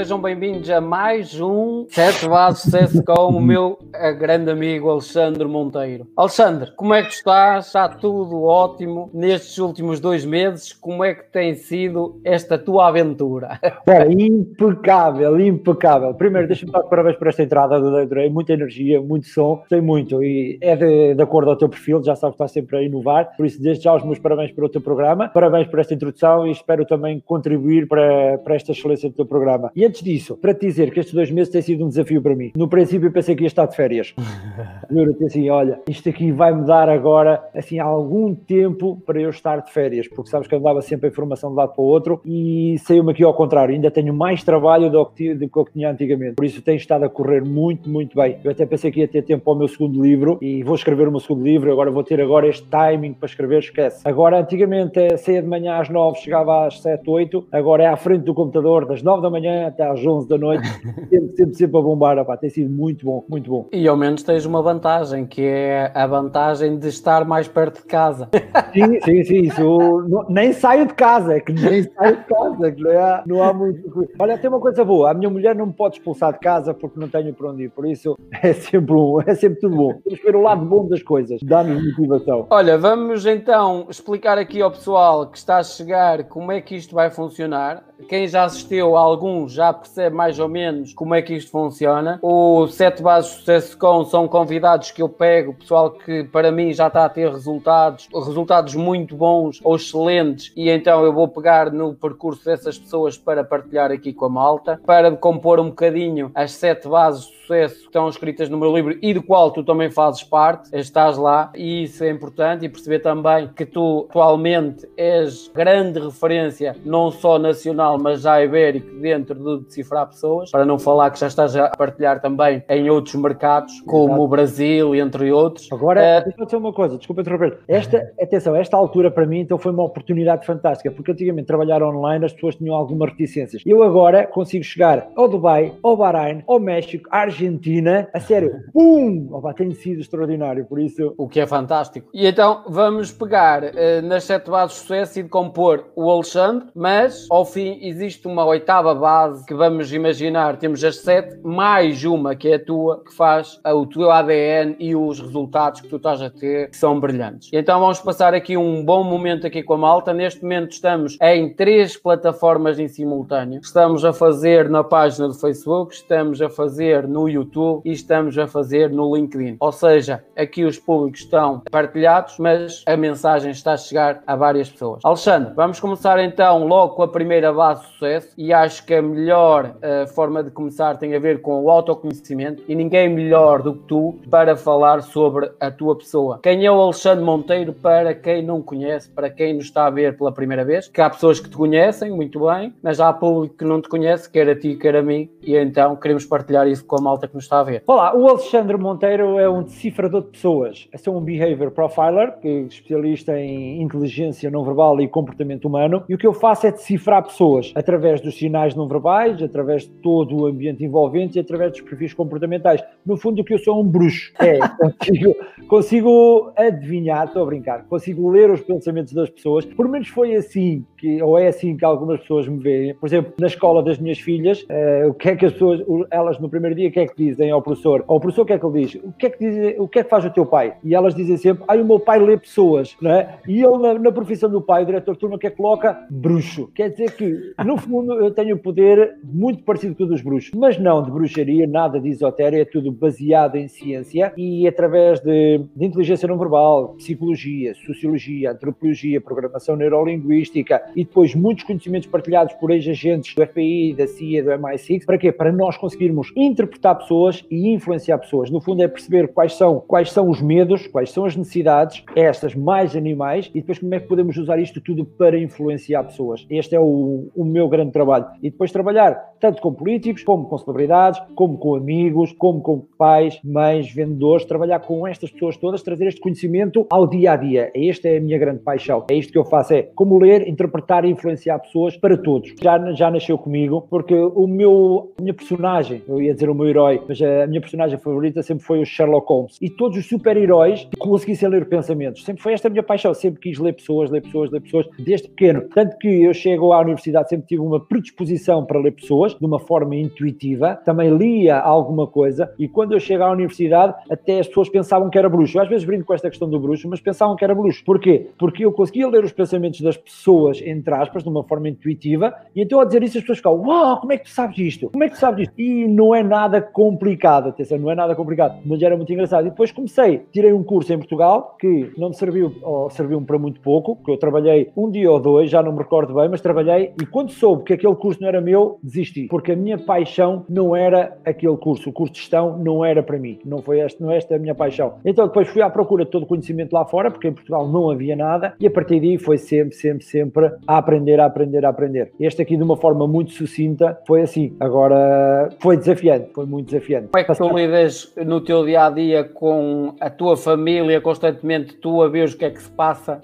sejam bem-vindos a mais um Sete Bases Sucesso com o meu grande amigo Alexandre Monteiro. Alexandre, como é que estás? Está tudo ótimo nestes últimos dois meses? Como é que tem sido esta tua aventura? Bom, impecável, impecável. Primeiro, deixa-me dar parabéns por esta entrada, adorei, muita energia, muito som, tem muito e é de, de acordo ao teu perfil, já sabes que estás sempre a inovar, por isso desde já os meus parabéns pelo teu programa, parabéns por esta introdução e espero também contribuir para, para esta excelência do teu programa. E antes disso, para te dizer que estes dois meses têm sido um desafio para mim. No princípio eu pensei que ia estar de férias. Juro-te assim, olha, isto aqui vai-me dar agora, assim, algum tempo para eu estar de férias, porque sabes que eu dava sempre a informação de um lado para o outro e saiu-me aqui ao contrário, ainda tenho mais trabalho do que, do que eu tinha antigamente. Por isso tem estado a correr muito, muito bem. Eu até pensei que ia ter tempo para o meu segundo livro e vou escrever o meu segundo livro, agora vou ter agora este timing para escrever, esquece. Agora, antigamente, é saía de manhã às 9, chegava às 7, 8, agora é à frente do computador das 9 da manhã até às 11 da noite, sempre, sempre, sempre a bombar, opá, tem sido muito bom, muito bom. E ao menos tens uma vantagem, que é a vantagem de estar mais perto de casa. Sim, sim, sim, isso, não, nem saio de casa, é que nem saio de casa, que não há, não há muito... Olha, tem uma coisa boa, a minha mulher não me pode expulsar de casa porque não tenho para onde ir, por isso é sempre, um, é sempre tudo bom. Temos que ver o lado bom das coisas, dá-nos motivação. Olha, vamos então explicar aqui ao pessoal que está a chegar como é que isto vai funcionar. Quem já assistiu a alguns já percebe mais ou menos como é que isto funciona. O Sete Bases Sucesso Com são convidados que eu pego, pessoal que para mim já está a ter resultados, resultados muito bons ou excelentes, e então eu vou pegar no percurso dessas pessoas para partilhar aqui com a malta, para compor um bocadinho as sete bases de sucesso que estão escritas no meu livro e do qual tu também fazes parte, estás lá, e isso é importante, e perceber também que tu atualmente és grande referência, não só nacional, mas já ibérico, dentro de decifrar pessoas, para não falar que já estás a partilhar também em outros mercados, como Exato. o Brasil, entre outros. Agora, uh, deixa eu dizer uma coisa, desculpa interromper. Esta, atenção, esta altura para mim então foi uma oportunidade fantástica, porque antigamente trabalhar online as pessoas tinham algumas reticências. Eu agora consigo chegar ao Dubai, ao Bahrein, ao México, à Argentina, a sério, pum! Opa, tem sido extraordinário, por isso. O que é fantástico. E então vamos pegar uh, nas sete bases de sucesso e de compor o Alexandre, mas ao fim existe uma oitava base que vamos imaginar, temos as sete, mais uma que é a tua, que faz o teu ADN e os resultados que tu estás a ter, que são brilhantes. Então vamos passar aqui um bom momento aqui com a malta. Neste momento estamos em três plataformas em simultâneo. Estamos a fazer na página do Facebook, estamos a fazer no YouTube e estamos a fazer no LinkedIn. Ou seja, aqui os públicos estão partilhados, mas a mensagem está a chegar a várias pessoas. Alexandre, vamos começar então logo com a primeira base de sucesso e acho que a melhor uh, forma de começar tem a ver com o autoconhecimento e ninguém melhor do que tu para falar sobre a tua pessoa. Quem é o Alexandre Monteiro para quem não conhece, para quem nos está a ver pela primeira vez? Que há pessoas que te conhecem muito bem, mas há público que não te conhece, quer a ti, quer a mim, e então queremos partilhar isso com a malta que nos está a ver. Olá, o Alexandre Monteiro é um decifrador de pessoas. É um behavior profiler, que é especialista em inteligência não verbal e comportamento humano, e o que eu faço é decifrar pessoas através dos sinais não verbais, através de todo o ambiente envolvente e através dos perfis comportamentais. No fundo, o que eu sou é um bruxo. É, consigo, consigo adivinhar, estou a brincar, consigo ler os pensamentos das pessoas. Por menos foi assim, que, ou é assim que algumas pessoas me veem. Por exemplo, na escola das minhas filhas, uh, o que é que as pessoas, elas no primeiro dia, o que é que dizem ao professor? Ao professor, o que é que ele diz? O que é que, diz, o que, é que faz o teu pai? E elas dizem sempre, ai, o meu pai lê pessoas, não é? E ele, na, na profissão do pai, o diretor de turma, o que é que coloca? Bruxo. Quer dizer que, no fundo, eu tenho poder muito parecido com o dos bruxos, mas não de bruxaria, nada de esotéria, é tudo baseado em ciência e através de, de inteligência não verbal, psicologia, sociologia, antropologia, programação neurolinguística e depois muitos conhecimentos partilhados por ex-agentes do FBI, da CIA, do MI6. Para quê? Para nós conseguirmos interpretar pessoas e influenciar pessoas. No fundo, é perceber quais são, quais são os medos, quais são as necessidades, estas mais animais, e depois como é que podemos usar isto tudo para influenciar pessoas. Este é o, o meu grande trabalho. E depois trabalhar tanto com políticos, como com celebridades, como com amigos, como com pais, mães, vendedores, trabalhar com estas pessoas todas, trazer este conhecimento ao dia a dia. Esta é a minha grande paixão. É isto que eu faço, é como ler, interpretar e influenciar pessoas para todos. Já, já nasceu comigo, porque o meu, a minha personagem, eu ia dizer o meu herói, mas a minha personagem favorita sempre foi o Sherlock Holmes. E todos os super-heróis conseguissem ler pensamentos. Sempre foi esta a minha paixão. Sempre quis ler pessoas, ler pessoas, ler pessoas, desde pequeno. Tanto que eu chego à universidade sempre tive uma predisposição para ler pessoas de uma forma intuitiva, também lia alguma coisa e quando eu chego à universidade até as pessoas pensavam que era bruxo. Eu às vezes brinco com esta questão do bruxo, mas pensavam que era bruxo. Porquê? Porque eu conseguia ler os pensamentos das pessoas, entre aspas, de uma forma intuitiva e então ao dizer isso as pessoas ficam, uau, como é que tu sabes isto? Como é que tu sabes isto? E não é nada complicado, atenção, não é nada complicado, mas era muito engraçado. E depois comecei, tirei um curso em Portugal que não me serviu, ou serviu-me para muito pouco, que eu trabalhei um dia ou dois, já não me recordo bem, mas trabalhei e quando soube que aquele curso não era meu, desisti, porque a minha paixão não era aquele curso, o curso de gestão não era para mim, não foi este, não é esta a minha paixão. Então depois fui à procura de todo o conhecimento lá fora, porque em Portugal não havia nada, e a partir daí foi sempre, sempre, sempre a aprender, a aprender, a aprender. Este aqui de uma forma muito sucinta foi assim. Agora foi desafiante, foi muito desafiante. Como é que tu lidas no teu dia a dia com a tua família, constantemente tu a ver o que é que se passa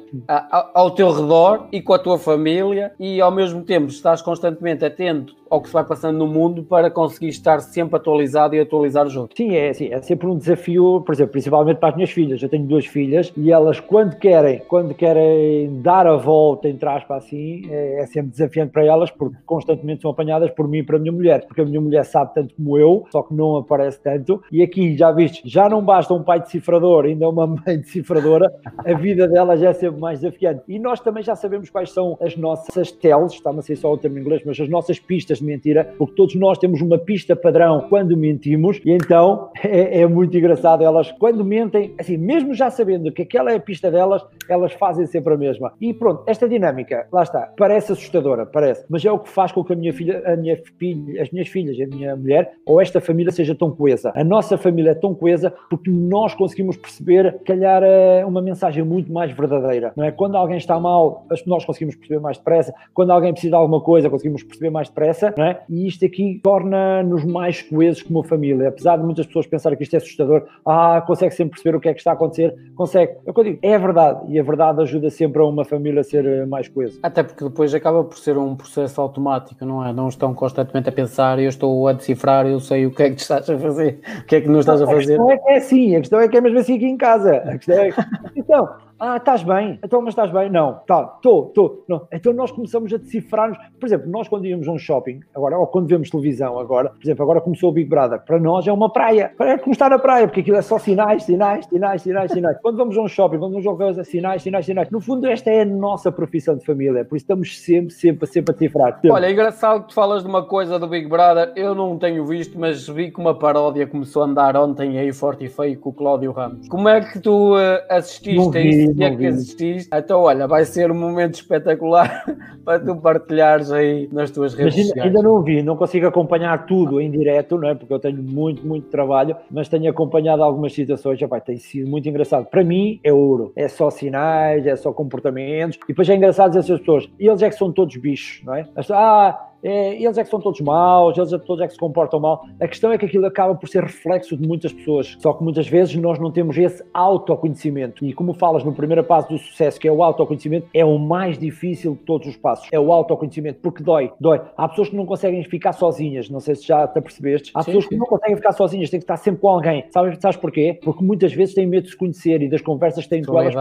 ao teu redor e com a tua família e ao mesmo tempo estás constantemente atento ao que se vai passando no mundo para conseguir estar sempre atualizado e atualizar outros. Sim, é, sim, é sempre um desafio, por exemplo, principalmente para as minhas filhas. Eu tenho duas filhas e elas, quando querem, quando querem dar a volta, entre aspas, assim, é, é sempre desafiante para elas, porque constantemente são apanhadas por mim e para a minha mulher, porque a minha mulher sabe tanto como eu, só que não aparece tanto. E aqui, já viste, já não basta um pai decifrador, ainda uma mãe decifradora, a vida delas é sempre mais desafiante. E nós também já sabemos quais são as nossas tells, está-me a ser só o termo em inglês, mas as nossas pistas de mentira, porque todos nós temos uma pista padrão quando mentimos, e então é, é, muito engraçado. Elas, quando mentem, assim, mesmo já sabendo que aquela é a pista delas, elas fazem sempre a mesma. E pronto, esta dinâmica, lá está, parece assustadora, parece, mas é o que faz com que a minha filha, a minha filha, as minhas filhas, a minha mulher, ou esta família seja tão coesa. A nossa família é tão coesa porque nós conseguimos perceber, calhar, eh, uma mensagem muito mais verdadeira, não é? Quando alguém está mal, nós conseguimos perceber mais depressa. Quando alguém precisa de alguma coisa, conseguimos perceber mais depressa não é? E isto aqui torna-nos mais coesos como família. Apesar de muitas pessoas pensarem que isto é assustador, ah, consegue sempre perceber o que é que está a acontecer, consegue. É o que eu digo, é verdade, e a verdade ajuda sempre a uma família a ser eh, mais coesa. Até porque depois acaba por ser um processo automático, não é? Não estão constantemente a pensar, eu estou a decifrar, eu sei o que é que estás a fazer, o que é que não estás a fazer. A questão é que é assim, a questão é que é mesmo assim aqui em casa. A questão é... Então, ah, estás bem? Então, mas estás bem? Não, tá, estou, estou. Então nós começamos a decifrar-nos. Por exemplo, nós quando íamos a um shopping, agora, ou quando vemos televisão agora, por exemplo, agora começou o Big Brother, para nós é uma praia. É como estar na praia, porque aquilo é só sinais, sinais, sinais, sinais, sinais. Quando vamos a um shopping, quando vamos a uma sinais, sinais, sinais. No fundo, esta é a nossa profissão de família, por isso estamos sempre, sempre, sempre a decifrar. Sempre. Olha, é engraçado que tu falas de uma coisa do Big Brother, eu não tenho visto, mas vi que uma paródia começou a andar ontem aí forte e feio com o Cláudio Ramos. Como é que tu uh, assististe a isso? É que assististe? isto. Então, olha, vai ser um momento espetacular para tu partilhares aí nas tuas redes ainda, sociais. Ainda não vi, não consigo acompanhar tudo em direto, não é? Porque eu tenho muito, muito trabalho, mas tenho acompanhado algumas situações. Já vai, tem sido muito engraçado. Para mim, é ouro. É só sinais, é só comportamentos. E depois é engraçado essas pessoas, eles é que são todos bichos, não é? Ah, é, eles é que são todos maus, eles é todos é que se comportam mal. A questão é que aquilo acaba por ser reflexo de muitas pessoas, só que muitas vezes nós não temos esse autoconhecimento. E como falas no primeiro passo do sucesso, que é o autoconhecimento, é o mais difícil de todos os passos. É o autoconhecimento, porque dói, dói. Há pessoas que não conseguem ficar sozinhas, não sei se já te apercebeste. Há sim, pessoas sim. que não conseguem ficar sozinhas, têm que estar sempre com alguém. Sabes, sabes porquê? Porque muitas vezes têm medo de se conhecer e das conversas que têm com elas.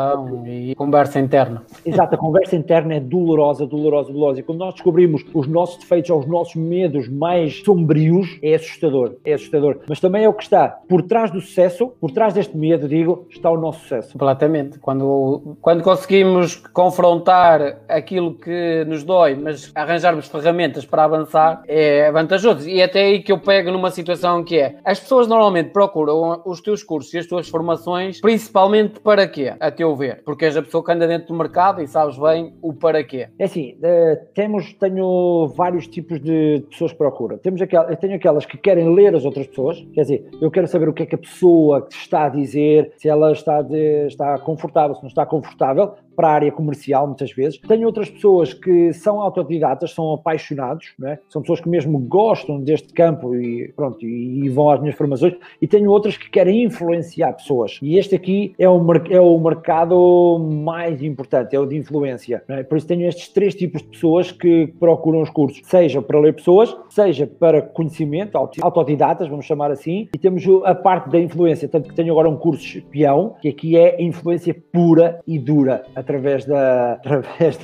E conversa interna. Exato, a conversa interna é dolorosa, dolorosa, dolorosa. E quando nós descobrimos os nossos defeitos aos nossos medos mais sombrios, é assustador, é assustador. Mas também é o que está por trás do sucesso, por trás deste medo, digo, está o nosso sucesso. Completamente. Quando, quando conseguimos confrontar aquilo que nos dói, mas arranjarmos ferramentas para avançar, é vantajoso. E é até aí que eu pego numa situação que é, as pessoas normalmente procuram os teus cursos e as tuas formações, principalmente para quê? A teu ver. Porque és a pessoa que anda dentro do mercado e sabes bem o para quê. É assim, uh, temos, tenho vários tipos de pessoas que procuram. Temos aquelas, eu tenho aquelas que querem ler as outras pessoas, quer dizer, eu quero saber o que é que a pessoa está a dizer, se ela está, de, está confortável, se não está confortável, para a área comercial, muitas vezes. Tenho outras pessoas que são autodidatas, são apaixonados, é? são pessoas que mesmo gostam deste campo e, pronto, e, vão às minhas formações. E tenho outras que querem influenciar pessoas. E este aqui é o, é o mercado mais importante, é o de influência. É? Por isso tenho estes três tipos de pessoas que procuram os cursos, seja para ler pessoas, seja para conhecimento, autodidatas, vamos chamar assim, e temos a parte da influência, tanto que tenho agora um curso espião, que aqui é influência pura e dura através da, através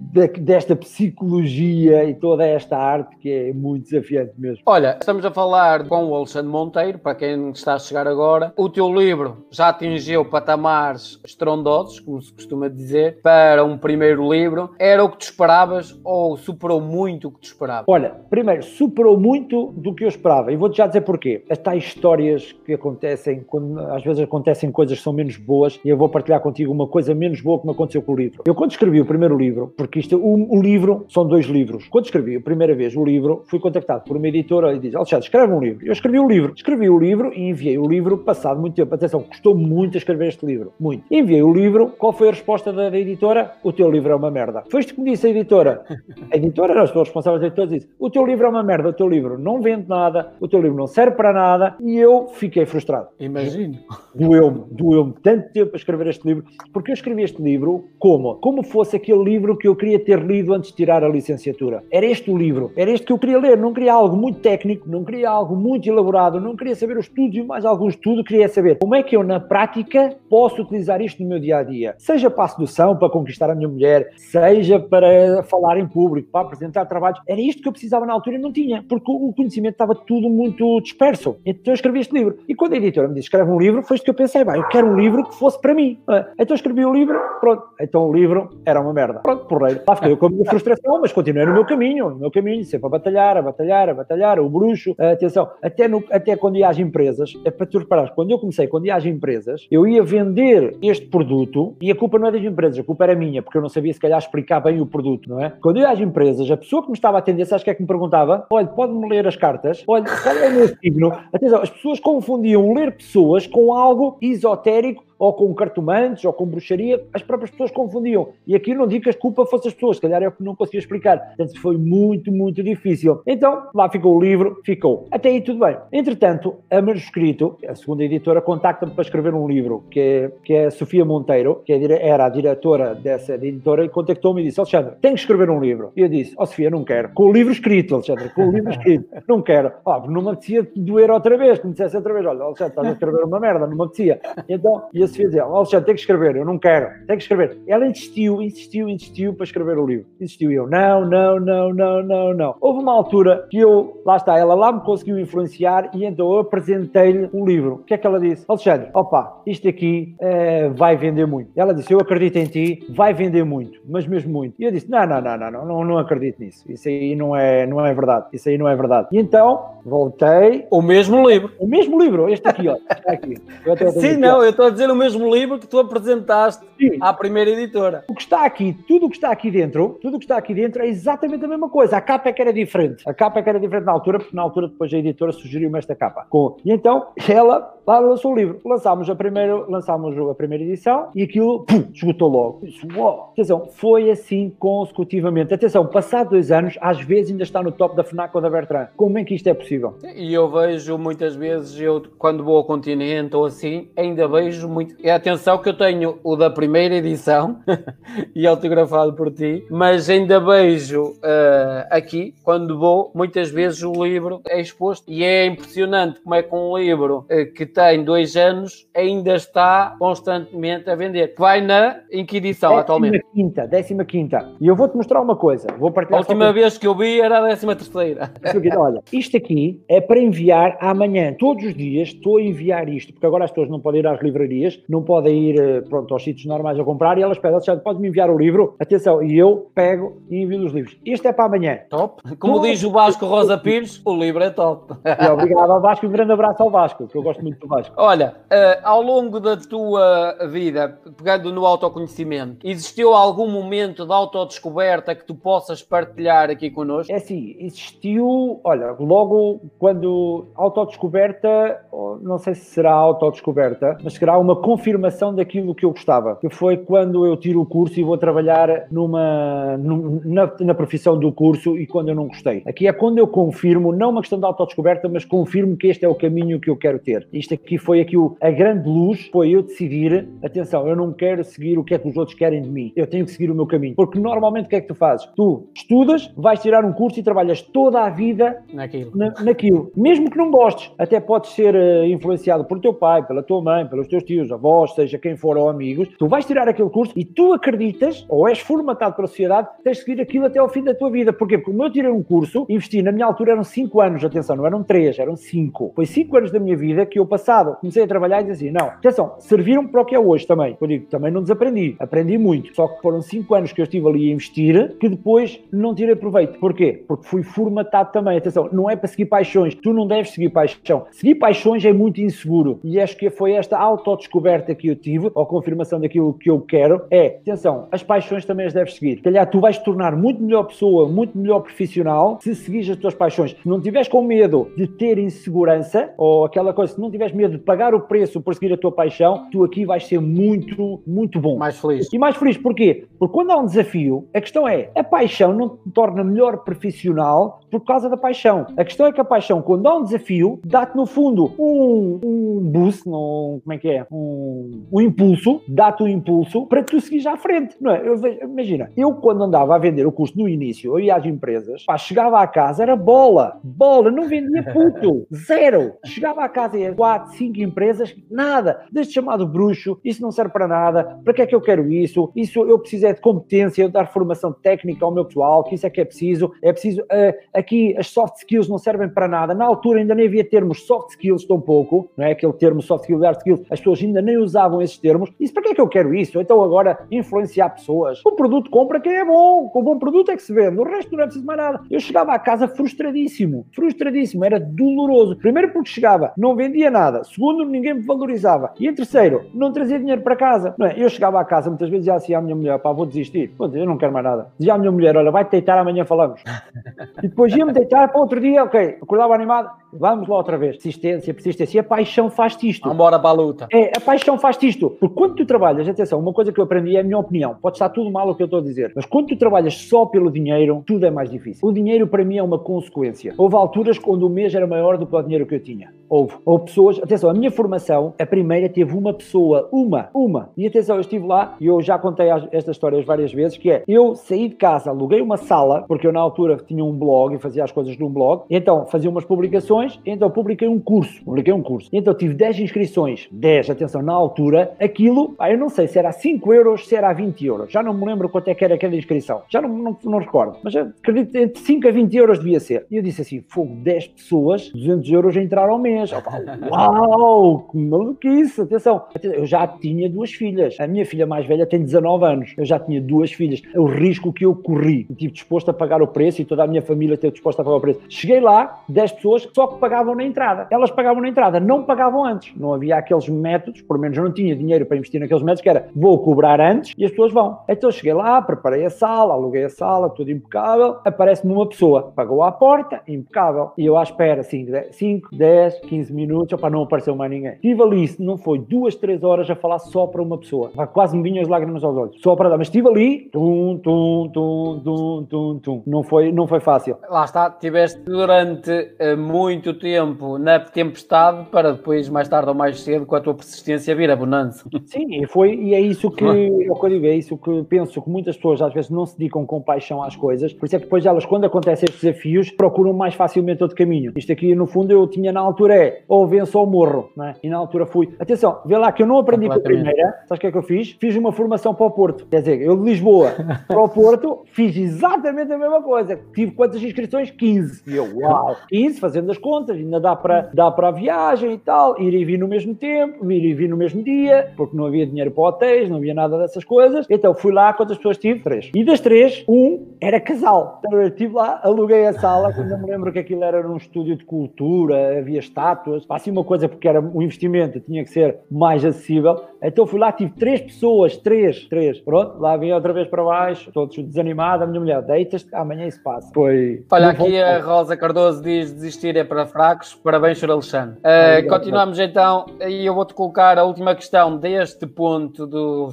desta psicologia e toda esta arte que é muito desafiante mesmo. Olha, estamos a falar com o Alexandre Monteiro, para quem está a chegar agora. O teu livro já atingiu patamares estrondosos, como se costuma dizer, para um primeiro livro. Era o que tu esperavas ou superou muito o que tu esperavas? Olha, primeiro, superou muito do que eu esperava. E vou-te já dizer porquê. Estas histórias que acontecem, quando às vezes acontecem coisas que são menos boas, e eu vou partilhar contigo uma coisa menos boa que me aconteceu com o livro. Eu, quando escrevi o primeiro livro, porque isto, o, o livro são dois livros. Quando escrevi a primeira vez o livro, fui contactado por uma editora e disse: Alexandre, escreve um livro. Eu escrevi o um livro. Escrevi o livro e enviei o livro passado muito tempo. Atenção, custou muito a escrever este livro. Muito. Enviei o livro. Qual foi a resposta da, da editora? O teu livro é uma merda. Foi isto que me disse a editora. A editora, não estou responsável da editora, disse: O teu livro é uma merda. O teu livro não vende nada. O teu livro não serve para nada. E eu fiquei frustrado. Imagino. Doeu-me, doeu-me tanto tempo a escrever este livro, porque eu escrevi este livro como? Como fosse aquele livro que eu queria ter lido antes de tirar a licenciatura. Era este o livro, era este que eu queria ler. Não queria algo muito técnico, não queria algo muito elaborado, não queria saber os estudos e mais algum estudo, queria saber como é que eu, na prática, posso utilizar isto no meu dia a dia. Seja para a sedução, para conquistar a minha mulher, seja para falar em público, para apresentar trabalhos. Era isto que eu precisava na altura e não tinha, porque o conhecimento estava tudo muito disperso. Então eu escrevi este livro. E quando a editora me disse escreve um livro, foi isto que eu pensei, bem, eu quero um livro que fosse para mim. Então escrevi o livro, pronto. Então o livro era uma merda. Pronto, Lá fiquei eu com a minha frustração, mas continuei no meu caminho, no meu caminho, sempre a batalhar, a batalhar, a batalhar, o bruxo, atenção, até, no, até quando ia às empresas, é para tu reparares, quando eu comecei, quando ia às empresas, eu ia vender este produto e a culpa não é das empresas, a culpa era minha, porque eu não sabia se calhar explicar bem o produto, não é? Quando ia às empresas, a pessoa que me estava a atender, sabes que é que me perguntava? Olha, pode-me ler as cartas? Olha, qual é o meu signo? Atenção, as pessoas confundiam ler pessoas com algo esotérico ou com cartomantes, ou com bruxaria, as próprias pessoas confundiam. E aqui não digo que a culpa fosse as pessoas, se calhar é o que não conseguia explicar. Portanto, foi muito, muito difícil. Então, lá ficou o livro, ficou. Até aí tudo bem. Entretanto, a manuscrito, a segunda editora, contacta-me para escrever um livro, que é, que é a Sofia Monteiro, que é era a diretora dessa editora, e contactou-me e disse, Alexandre, tenho que escrever um livro. E eu disse, ó oh, Sofia, não quero. Com o livro escrito, Alexandre, com o livro escrito. Não quero. Oh, não me apetecia doer outra vez, que me dissesse outra vez, olha, Alexandre, estás a escrever uma merda, não me apetecia. Então, e a Sofia dizia, Alexandre, tem que escrever, eu não quero, tem que escrever. Ela insistiu, insistiu, insistiu para escrever o livro. Insistiu eu, não, não, não, não, não, não. Houve uma altura que eu, lá está, ela lá me conseguiu influenciar e então eu apresentei-lhe o livro. O que é que ela disse? Alexandre, opa, isto aqui é, vai vender muito. Ela disse, eu acredito em ti, vai vender muito, mas mesmo muito. E eu disse, não, não, não, não, não, não, não acredito nisso. Isso aí não é, não é verdade. Isso aí não é verdade. E então, voltei. O mesmo livro. O mesmo livro, este aqui, ó. Está aqui. Sim, não, eu estou a dizer o mesmo livro que tu apresentaste Sim. à primeira editora. O que está aqui, tudo o que está aqui dentro, tudo o que está aqui dentro é exatamente a mesma coisa. A capa é que era diferente. A capa é que era diferente na altura, porque na altura depois a editora sugeriu-me esta capa. Com... E então ela lá lançou o livro. Lançámos a primeira, lançámos a primeira edição e aquilo pum, esgotou logo. Isso. Atenção, foi assim consecutivamente. Atenção, passado dois anos, às vezes ainda está no top da FNAC ou da Bertrand. Como é que isto é possível? E eu vejo muitas vezes, eu quando vou ao continente ou assim, ainda vejo muito. É atenção que eu tenho o da primeira edição e autografado por ti, mas ainda vejo uh, aqui, quando vou, muitas vezes o livro é exposto e é impressionante como é que um livro uh, que tem dois anos ainda está constantemente a vender. Vai na em que edição décima atualmente? Quinta, décima quinta. E eu vou-te mostrar uma coisa. Vou partilhar a última vez que eu vi era a décima terceira. Olha, isto aqui é para enviar amanhã. Todos os dias estou a enviar isto, porque agora as pessoas não podem ir às livrarias, não podem ir eh, pronto, aos sítios normais a comprar e elas pedem, Alexandre, pode-me enviar o livro? Atenção, e eu pego e envio os livros. Este é para amanhã. Top. Como diz o Vasco Rosa Pires, o livro é top. E obrigado ao Vasco e um grande abraço ao Vasco, que eu gosto muito Vasco. Olha, uh, ao longo da tua vida, pegando no autoconhecimento, existiu algum momento de autodescoberta que tu possas partilhar aqui connosco? É assim, existiu, olha, logo quando autodescoberta, não sei se será autodescoberta, mas será uma confirmação daquilo que eu gostava, que foi quando eu tiro o curso e vou trabalhar numa, na, na profissão do curso e quando eu não gostei. Aqui é quando eu confirmo, não uma questão de autodescoberta, mas confirmo que este é o caminho que eu quero ter. Isto isto aqui foi aqui o, a grande luz, foi eu decidir, atenção, eu não quero seguir o que é que os outros querem de mim, eu tenho que seguir o meu caminho. Porque normalmente o que é que tu fazes? Tu estudas, vais tirar um curso e trabalhas toda a vida naquilo. Na, naquilo. Mesmo que não gostes, até podes ser uh, influenciado por teu pai, pela tua mãe, pelos teus tios, avós, seja quem for ou amigos, tu vais tirar aquele curso e tu acreditas, ou és formatado pela sociedade, tens de seguir aquilo até ao fim da tua vida. Porquê? Porque como eu tirei um curso, investi, na minha altura eram 5 anos, atenção, não eram 3, eram 5. Foi 5 anos da minha vida que eu passado, comecei a trabalhar e dizia assim, não, atenção, serviram para o que é hoje também. Eu digo, também não desaprendi, aprendi muito. Só que foram 5 anos que eu estive ali a investir, que depois não tirei proveito. Porquê? Porque fui formatado também. Atenção, não é para seguir paixões, tu não deves seguir paixão. Seguir paixões é muito inseguro. E acho que foi esta autodescoberta que eu tive, ou confirmação daquilo que eu quero, é, atenção, as paixões também as deves seguir. Calhar tu vais te tornar muito melhor pessoa, muito melhor profissional, se seguires as tuas paixões. Se não tiveres com medo de ter insegurança, ou aquela coisa, se não tiveres medo de pagar o preço por seguir a tua paixão, tu aqui vais ser muito, muito bom. Mais feliz. E mais feliz, porquê? Porque quando há um desafio, a questão é, a paixão não te torna melhor profissional por causa da paixão. A questão é que a paixão, quando há um desafio, dá-te no fundo um, um boost, um, como é que é? Um, um impulso, dá-te um impulso para tu seguires à frente. Não é? Eu vejo, imagina, eu quando andava a vender o curso no início, eu ia às empresas, pá, chegava à casa, era bola, bola, não vendia puto, zero. Chegava à casa e quatro, cinco empresas, nada, deste chamado bruxo, isso não serve para nada, para que é que eu quero isso? Isso eu preciso é de competência, dar formação técnica ao meu pessoal, que isso é que é preciso, é preciso, uh, aqui as soft skills não servem para nada, na altura ainda nem havia termos soft skills tão pouco, não é? Aquele termo soft skills, hard skills, as pessoas ainda nem usavam esses termos, isso para que é que eu quero isso? Então agora influenciar pessoas, o produto compra quem é bom, com o bom produto é que se vende, o resto não é preciso mais nada. Eu chegava à casa frustradíssimo, frustradíssimo, era doloroso. Primeiro porque chegava, não vendia nada. Segundo, ninguém me valorizava. E em terceiro, não trazia dinheiro para casa. Não é? Eu chegava à casa, muitas vezes já assim à minha mulher, pá, vou desistir. Pô, eu não quero mais nada. Dizia à minha mulher, olha, vai-te deitar, amanhã falamos. e depois ia-me deitar para outro dia, ok, acordava animado, vamos lá outra vez. Persistência, persistência. E a paixão faz-te isto. Vamos embora para a luta. É, a paixão faz-te isto. Porque quando tu trabalhas, atenção, uma coisa que eu aprendi é a minha opinião. Pode estar tudo mal o que eu estou a dizer. Mas quando tu trabalhas só pelo dinheiro, tudo é mais difícil. O dinheiro para mim é uma consequência. Houve alturas quando o mês era maior do que o dinheiro que eu tinha. Houve. Houve pessoas, atenção, a minha formação, a primeira teve uma pessoa, uma, uma. E atenção, eu estive lá e eu já contei estas histórias várias vezes, que é, eu saí de casa, aluguei uma sala, porque eu na altura tinha um blog e fazia as coisas num blog, então fazia umas publicações, então publiquei um curso, publiquei um curso. Então tive 10 inscrições, 10, atenção, na altura, aquilo, ah, eu não sei se era 5 euros, se era 20 euros, já não me lembro quanto é que era aquela inscrição, já não, não, não recordo, mas acredito entre 5 a 20 euros devia ser. E eu disse assim, fogo, 10 pessoas, 200 euros a entrar ao mês. Uau, que maluquice, atenção, eu já tinha duas filhas, a minha filha mais velha tem 19 anos, eu já tinha duas filhas, o risco que eu corri, estive disposto a pagar o preço e toda a minha família esteve disposta a pagar o preço. Cheguei lá, 10 pessoas só pagavam na entrada, elas pagavam na entrada, não pagavam antes, não havia aqueles métodos, por menos eu não tinha dinheiro para investir naqueles métodos, que era vou cobrar antes e as pessoas vão. Então cheguei lá, preparei a sala, aluguei a sala, tudo impecável, aparece-me uma pessoa, pagou à porta, impecável, e eu à espera 5, 10, 15 minutos, para não apareceu mais ninguém. Estive ali, não foi duas, três horas a falar só para uma pessoa, quase me vinham as lágrimas aos olhos, só para dar, mas estive ali, tum, tum, tum, tum, tum, tum, não foi, não foi fácil. Lá está, tiveste durante uh, muito tempo na tempestade para depois, mais tarde ou mais cedo, com a tua persistência, vir a bonança. Sim, e, foi, e é isso que, é o que eu digo, é isso que penso que muitas pessoas às vezes não se dedicam com paixão às coisas, por isso é que depois elas, quando acontecem estes desafios, procuram mais facilmente outro caminho. Isto aqui, no fundo, eu tinha na altura é ou venço ou morro, não é? E na altura fui. Atenção, vê lá que eu não aprendi com a primeira, sabes o que é que eu fiz? Fiz uma formação para o Porto. Quer dizer, eu de Lisboa para o Porto fiz exatamente a mesma coisa. Tive quantas inscrições? 15. E eu, uau, 15, fazendo as contas, ainda dá para, dá para a viagem e tal, ir e vir no mesmo tempo, vir e vir no mesmo dia, porque não havia dinheiro para hotéis, não havia nada dessas coisas. Então fui lá, quantas pessoas tive? Três. E das três, um era casal. Então eu estive lá, aluguei a sala, quando me lembro que aquilo era num estúdio de cultura, havia estátuas, assim uma coisa porque era o um investimento, tinha que ser mais acessível. Então fui lá, tive três pessoas, três, três. Pronto, lá vim outra vez para baixo, todos desanimados. A minha mulher, deitas, amanhã isso passa. Foi. Olha, aqui a Rosa Cardoso diz desistir é para fracos. Parabéns, Sr. Alexandre. Uh, continuamos então, e eu vou-te colocar a última questão deste ponto do,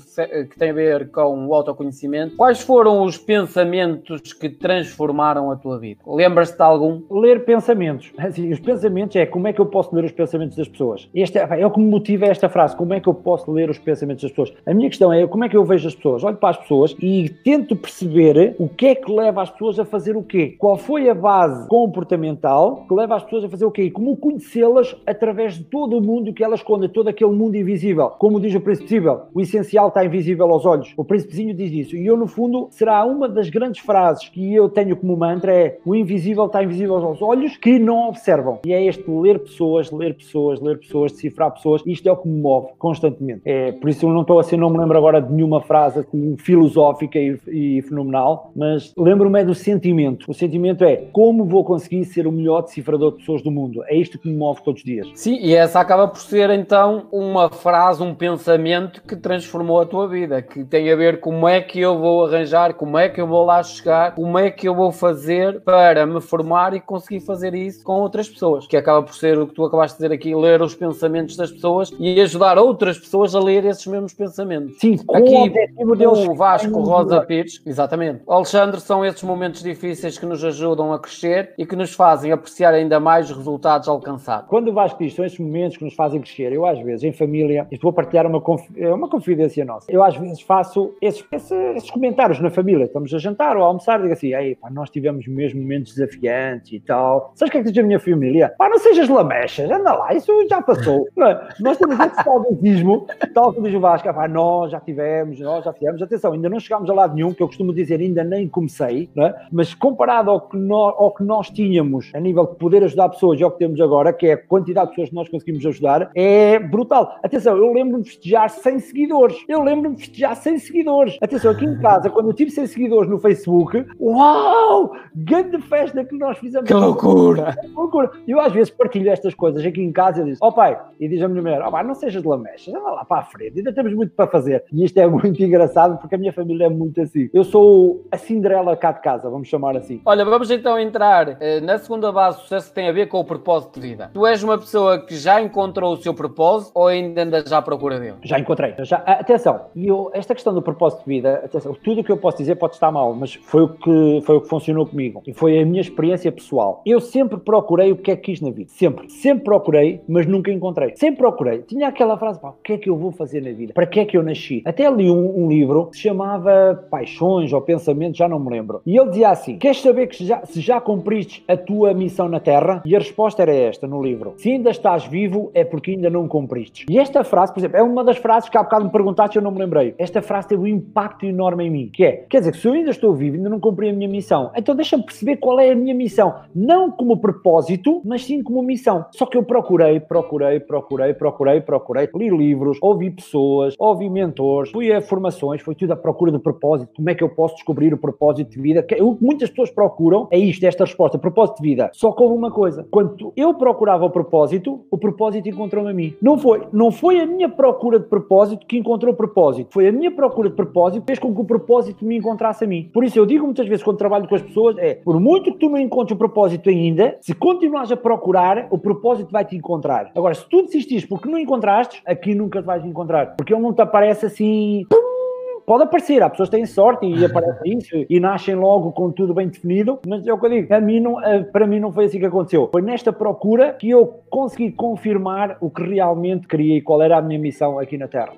que tem a ver com o autoconhecimento. Quais foram os pensamentos que transformaram a tua vida? Lembras-te de algum? Ler pensamentos. Assim, os pensamentos é como é que eu posso ler os pensamentos das pessoas. Este é, é o que me motiva esta frase, como é que eu posso ler os pensamentos das pessoas. A minha questão é como é que eu vejo as pessoas. Olho para as pessoas e tento perceber o que é que leva as pessoas a fazer o quê. Qual foi a base comportamental que leva as pessoas a fazer o quê? Como conhecê-las através de todo o mundo que elas escondem, todo aquele mundo invisível. Como diz o Príncipe o essencial está invisível aos olhos. O Príncipezinho diz isso. E eu, no fundo, será uma das grandes frases que eu tenho como mantra é o invisível está invisível aos olhos que não observam. E é este ler pessoas, ler pessoas, ler pessoas, decifrar pessoas. Isto é o que me move constantemente. É, por isso eu não estou assim, não me lembro agora de nenhuma frase assim, filosófica e, e fenomenal, mas lembro-me é do sentimento. O sentimento é como vou conseguir ser o melhor decifrador de pessoas do mundo. É isto que me move todos os dias. Sim, e essa acaba por ser então uma frase, um pensamento que transformou a tua vida, que tem a ver como é que eu vou arranjar, como é que eu vou lá chegar, como é que eu vou fazer para me formar e conseguir fazer isso com outras pessoas, que acaba por ser o que tu acabaste de dizer aqui, ler os pensamentos das pessoas e ajudar outras pessoas a ler esses mesmos pensamentos. Sim, aqui o Vasco Rosa Pires, exatamente. Alexandre são esses momentos difíceis que nos ajudam a crescer e que nos fazem apreciar ainda mais os resultados alcançados. Quando o Vasco diz, são esses momentos que nos fazem crescer, eu às vezes, em família, isto vou partilhar uma, conf... É uma confidência nossa, eu às vezes faço esses, esses, esses, comentários na família, estamos a jantar ou a almoçar, digo assim, Ei, pá, nós tivemos mesmo momentos desafiantes e tal, sabes o que é que diz a minha família? Pá, não sejas lamechas, anda lá, isso já passou. É? Nós temos esse saudosismo, tal como diz o Vasco, pá, nós já tivemos, nós já fizemos, atenção, ainda não chegámos a lado nenhum, que eu costumo dizer, ainda nem comecei, é? mas comparado ao que, nós, ao que nós tínhamos a nível de poder ajudar pessoas e ao que temos agora, que é a quantidade de pessoas que nós conseguimos ajudar, é brutal. Atenção, eu lembro-me de festejar 100 seguidores. Eu lembro-me de festejar 100 seguidores. Atenção, aqui em casa, quando eu tive 100 seguidores no Facebook, uau! Grande festa que nós fizemos. Que loucura! Que loucura! Eu às vezes partilho estas coisas aqui em casa e digo, ó oh, pai, e diz a minha mulher, ó oh, pai, não sejas de lamechas, anda lá para a frente, ainda temos muito para fazer. E isto é muito engraçado porque a minha família é muito assim. Eu sou a Cinderela cá de casa, vamos chamar assim. Olha, vamos então entrar eh, na segunda base do sucesso que tem a ver com o propósito de vida. Tu és uma pessoa que já encontrou o seu propósito ou ainda andas à procura dele? Já encontrei. Já, atenção, eu, esta questão do propósito de vida, atenção, tudo o que eu posso dizer pode estar mal, mas foi o que foi o que funcionou comigo e foi a minha experiência pessoal. Eu sempre procurei o que é que quis na vida, sempre, sempre procurei, mas nunca encontrei. Sempre procurei. Tinha aquela frase, pá, o que é que eu vou fazer na vida? Para que é que eu nasci? Até li um, um livro que se chamava Paixões ou Pensamentos, já não me lembro. E ele dizia assim: Queres saber que já, se já cumpriste a tua missão na Terra? E a resposta era esta no livro: Se ainda estás vivo, é porque ainda não cumpriste. E esta frase, por exemplo, é uma das frases que há bocado me perguntaste e eu não me lembrei. Esta frase teve um impacto enorme em mim, que é, quer dizer, que se eu ainda estou vivo, ainda não cumpri a minha missão, então deixa-me perceber qual é a minha missão. Não como propósito, mas sim como missão. Só que eu procurei, procurei, procurei, procurei, procurei, li livros, ouvi pessoas, ouvi mentores, fui a formações, foi tudo à procura do propósito. Como é que eu posso descobrir o propósito de vida? O que muitas pessoas procuram é isto, esta resposta, propósito de vida. Só que houve uma coisa, quando eu procurava o propósito, o propósito encontrou-me a mim. Não foi, não foi a minha procura de propósito que encontrou o propósito, foi a minha procura de propósito que fez com que o propósito me encontrasse a mim. Por isso eu digo muitas vezes quando trabalho com as pessoas é, por muito que tu não encontres o propósito ainda, se continuares a procurar, o propósito vai te encontrar. Agora, se tu desistires porque não encontraste, aqui nunca te vais encontrar, porque ele não te aparece assim. Pum, pode aparecer, há pessoas que têm sorte e aparecem isso e nascem logo com tudo bem definido, mas é o que eu digo, a mim não, para mim não foi assim que aconteceu. Foi nesta procura que eu consegui confirmar o que realmente queria e qual era a minha missão aqui na Terra.